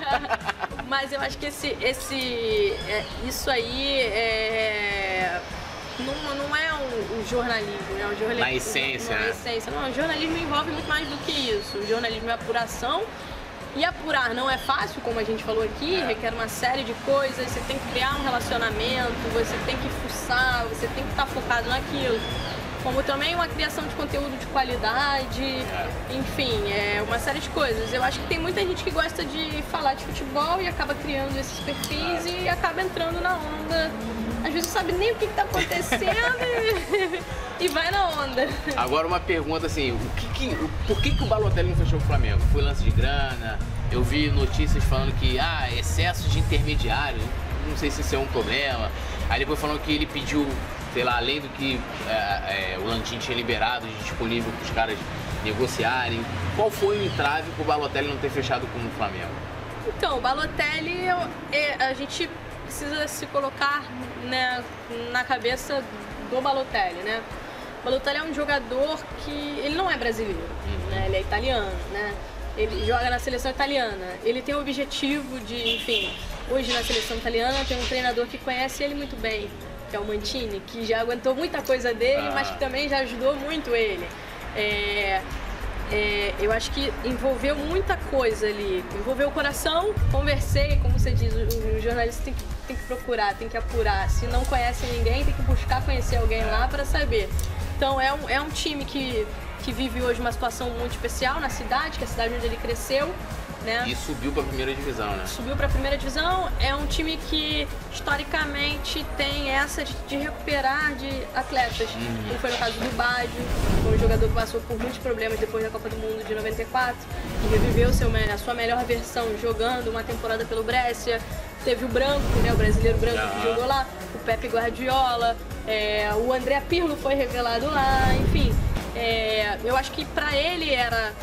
Mas eu acho que esse, esse, é, isso aí é, não, não é um, um jornalismo, é um jornalismo.
Na essência,
Na
né?
essência. Não, o jornalismo envolve muito mais do que isso. O jornalismo é apuração. E apurar não é fácil, como a gente falou aqui,
É.
requer uma série de coisas, você tem que criar um relacionamento, você tem que fuçar, você tem que estar focado naquilo. Como também uma criação de conteúdo de qualidade, enfim, é uma série de coisas. Eu acho que tem muita gente que gosta de falar de futebol e acaba criando esses perfis e acaba entrando na onda. Às vezes não sabe nem o que está acontecendo e, vai na onda.
Agora uma pergunta assim, o que que, por que, que o Balotelli não fechou o Flamengo? Foi lance de grana? Eu vi notícias falando que, ah, excesso de intermediário, não sei se isso é um problema. Aí depois falando que ele pediu, sei lá, além do que é, é, o Lantin tinha liberado de disponível para os caras negociarem. Qual foi o entrave para o Balotelli não ter fechado com o Flamengo?
Então, o Balotelli, eu- a gente precisa se colocar né, na cabeça do Balotelli, né? O Balotelli é um jogador que ele não é brasileiro, né? Ele é italiano, né? Ele joga na seleção italiana. Ele tem o objetivo de, enfim, hoje na seleção italiana tem um treinador que conhece ele muito bem, que é o Mantini, que já aguentou muita coisa dele,
Ah.
mas que também já ajudou muito ele. É, é, eu acho que envolveu muita coisa ali. Envolveu o coração, conversei, como você diz, o, o jornalista tem que, tem que procurar, tem que apurar. Se não conhece ninguém, tem que buscar conhecer alguém lá para saber. Então é um, é um time que, que vive hoje uma situação muito especial na cidade, que é a cidade onde ele cresceu. Né?
E subiu para a primeira divisão, né?
Subiu para a primeira divisão. É um time que historicamente tem essa de, recuperar de atletas.
Uhum.
Como foi no caso do Baggio, foi um jogador que passou por muitos problemas depois da Copa do Mundo de 94 e reviveu seu, a sua melhor versão jogando uma temporada pelo Brescia. Teve o Branco, né, o brasileiro Branco
Uhum.
que jogou lá, o Pepe Guardiola, é, o André Pirlo foi revelado lá, enfim. É, eu acho que para ele era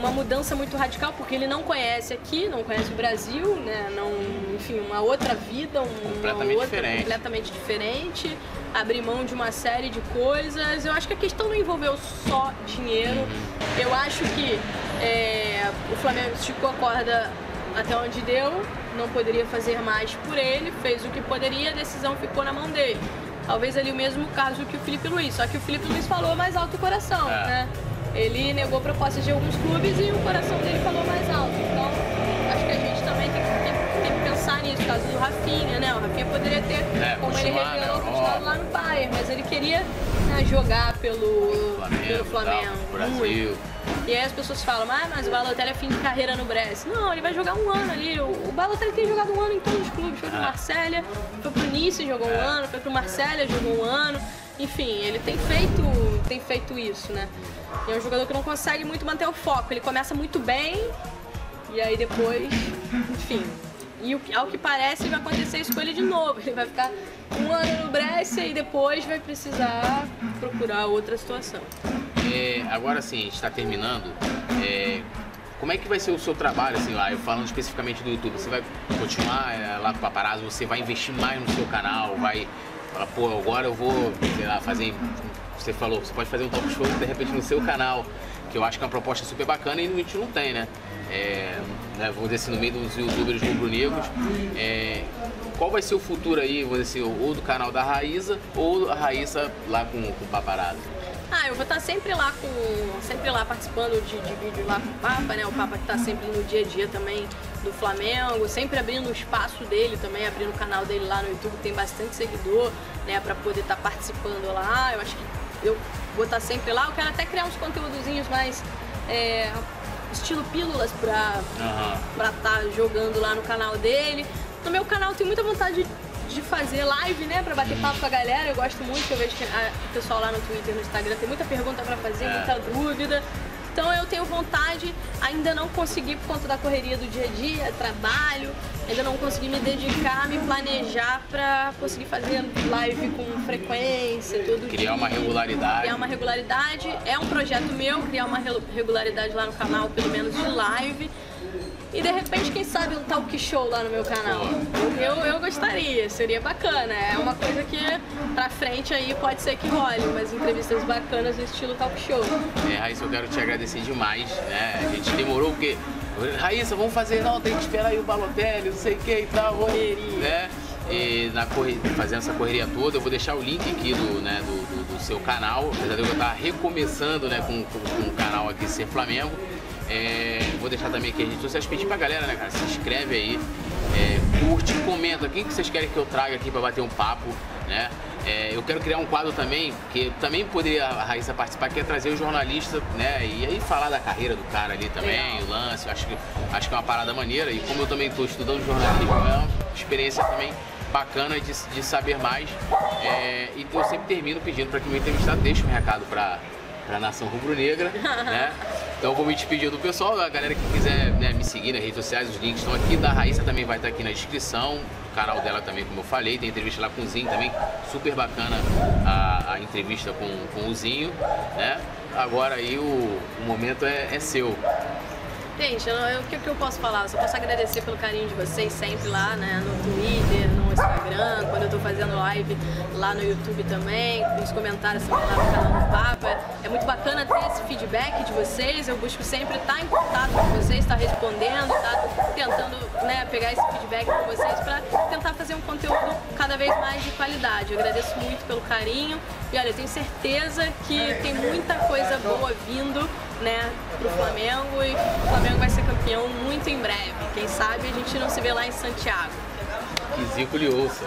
uma mudança muito radical porque ele não conhece aqui, não conhece o Brasil, né? Não, enfim, uma outra vida, um,
Completamente
uma outra
diferente.
completamente diferente, abrir mão de uma série de coisas. Eu acho que a questão não envolveu só dinheiro. Eu acho que é, o Flamengo esticou a corda até onde deu, não poderia fazer mais por ele, fez o que poderia, a decisão ficou na mão dele. Talvez ali o mesmo caso que o Felipe Luiz, só que o Felipe Luiz falou mais alto o coração,
É.
né? Ele negou propostas de alguns clubes e o coração dele falou mais alto. Então, acho que a gente também tem que, tem- tem que pensar nisso. O caso do Rafinha, né? O Rafinha poderia ter,
É,
como ele revelou,
né?
continuado lá no Bayern, mas ele queria né, jogar pelo
Flamengo,
pelo Flamengo.
tal, Brasil.
muito. E aí as pessoas falam, ah, mas o Balotelli é fim de carreira no Brest. Não, ele vai jogar um ano ali. O, Balotelli tem jogado um ano em todos os clubes. Foi pro
Ah.
Marselha, foi pro Nice, jogou um
É.
ano, foi pro Marselha, jogou um ano. Enfim, ele tem feito, tem feito isso, né? E é um jogador que não consegue muito manter o foco. Ele começa muito bem e aí depois, enfim. E ao que parece vai acontecer isso com ele de novo. Ele vai ficar um ano no Brescia e depois vai precisar procurar outra situação.
É, agora sim, a gente está terminando. É, como é que vai ser o seu trabalho, assim, lá? Eu falando especificamente do YouTube, você vai continuar é, lá com o paparazzo, você vai investir mais no seu canal, vai falar, pô, agora eu vou, sei lá, fazer. Você falou, você pode fazer um talk show de repente no seu canal, que eu acho que é uma proposta super bacana e a gente não tem, né? É, né, vamos dizer assim, no meio dos youtubers rubro-negros. É, qual vai ser o futuro aí, vamos dizer assim, ou do canal da Raíza, ou a Raíssa lá com, com o paparazzo?
Ah, eu vou estar sempre lá com. sempre lá participando de, de lá com o Papa, né? O Papa que tá sempre no dia a dia também do Flamengo, sempre abrindo o espaço dele também, abrindo o canal dele lá no YouTube, tem bastante seguidor, né, pra poder estar participando lá. Eu acho que eu vou estar sempre lá. Eu quero até criar uns conteúdozinhos mais é, estilo pílulas pra
Aham.
pra estar jogando lá no canal dele. No meu canal eu tenho muita vontade de, de fazer live, né, pra bater papo com a galera. Eu gosto muito, eu vejo que a- o pessoal lá no Twitter, no Instagram tem muita pergunta pra fazer,
É.
muita dúvida. Então eu tenho vontade, ainda não consegui por conta da correria do dia a dia, trabalho, ainda não consegui me dedicar, me planejar pra conseguir fazer live com frequência, todo dia.
Criar uma regularidade.
Criar uma regularidade. É um projeto meu criar uma regularidade lá no canal, pelo menos de live. E de repente, quem sabe um talk show lá no meu canal. Eu, eu gostaria, seria bacana. É uma coisa que pra frente aí pode ser que role, umas entrevistas bacanas no estilo talk show.
É, Raíssa, eu quero te agradecer demais, né? A gente demorou porque. Raíssa, vamos fazer, não, tem que esperar aí o Balotelli, não sei o que e tal,
Correria.
né? E na corre... fazendo essa correria toda, eu vou deixar o link aqui do, né, do, do- do seu canal, apesar de eu estar recomeçando né, com, com, com o canal aqui Ser Flamengo. É, vou deixar também aqui as redes sociais, pedir pra galera, né, cara? Se inscreve aí, é, curte, comenta quem que vocês querem que eu traga aqui pra bater um papo, né? É, eu quero criar um quadro também, que também poderia a Raíssa participar, que é trazer o jornalista, né? E aí falar da carreira do cara ali também,
Legal.
o lance, acho que, acho que é uma parada maneira. E como eu também estou estudando jornalismo, é uma experiência também bacana de, de saber mais. É, e eu sempre termino pedindo para que o meu entrevistado deixe um recado para a nação rubro-negra, né? Então vou me despedir do pessoal, a galera que quiser né, me seguir nas redes sociais, os links estão aqui. Da Raíssa também vai estar aqui na descrição, o canal dela também, como eu falei, tem entrevista lá com o Zinho também, super bacana a, a entrevista com, com o Zinho, né? Agora aí o, o momento é, é seu.
Gente, o que, que eu posso falar? Eu só posso agradecer pelo carinho de vocês sempre lá, né? No Twitter, no Instagram, quando eu tô fazendo live lá no YouTube também, nos comentários também lá no canal do Papa. É muito bacana ter esse feedback de vocês. Eu busco sempre estar em contato com vocês, estar respondendo, estar tentando né, pegar esse feedback com vocês para tentar fazer um conteúdo cada vez mais de qualidade. Eu agradeço muito pelo carinho e olha, eu tenho certeza que tem muita coisa boa vindo né, pro Flamengo e o Flamengo vai ser campeão muito em breve. Quem sabe a gente não se vê lá em Santiago.
Que Zico lhe ouça.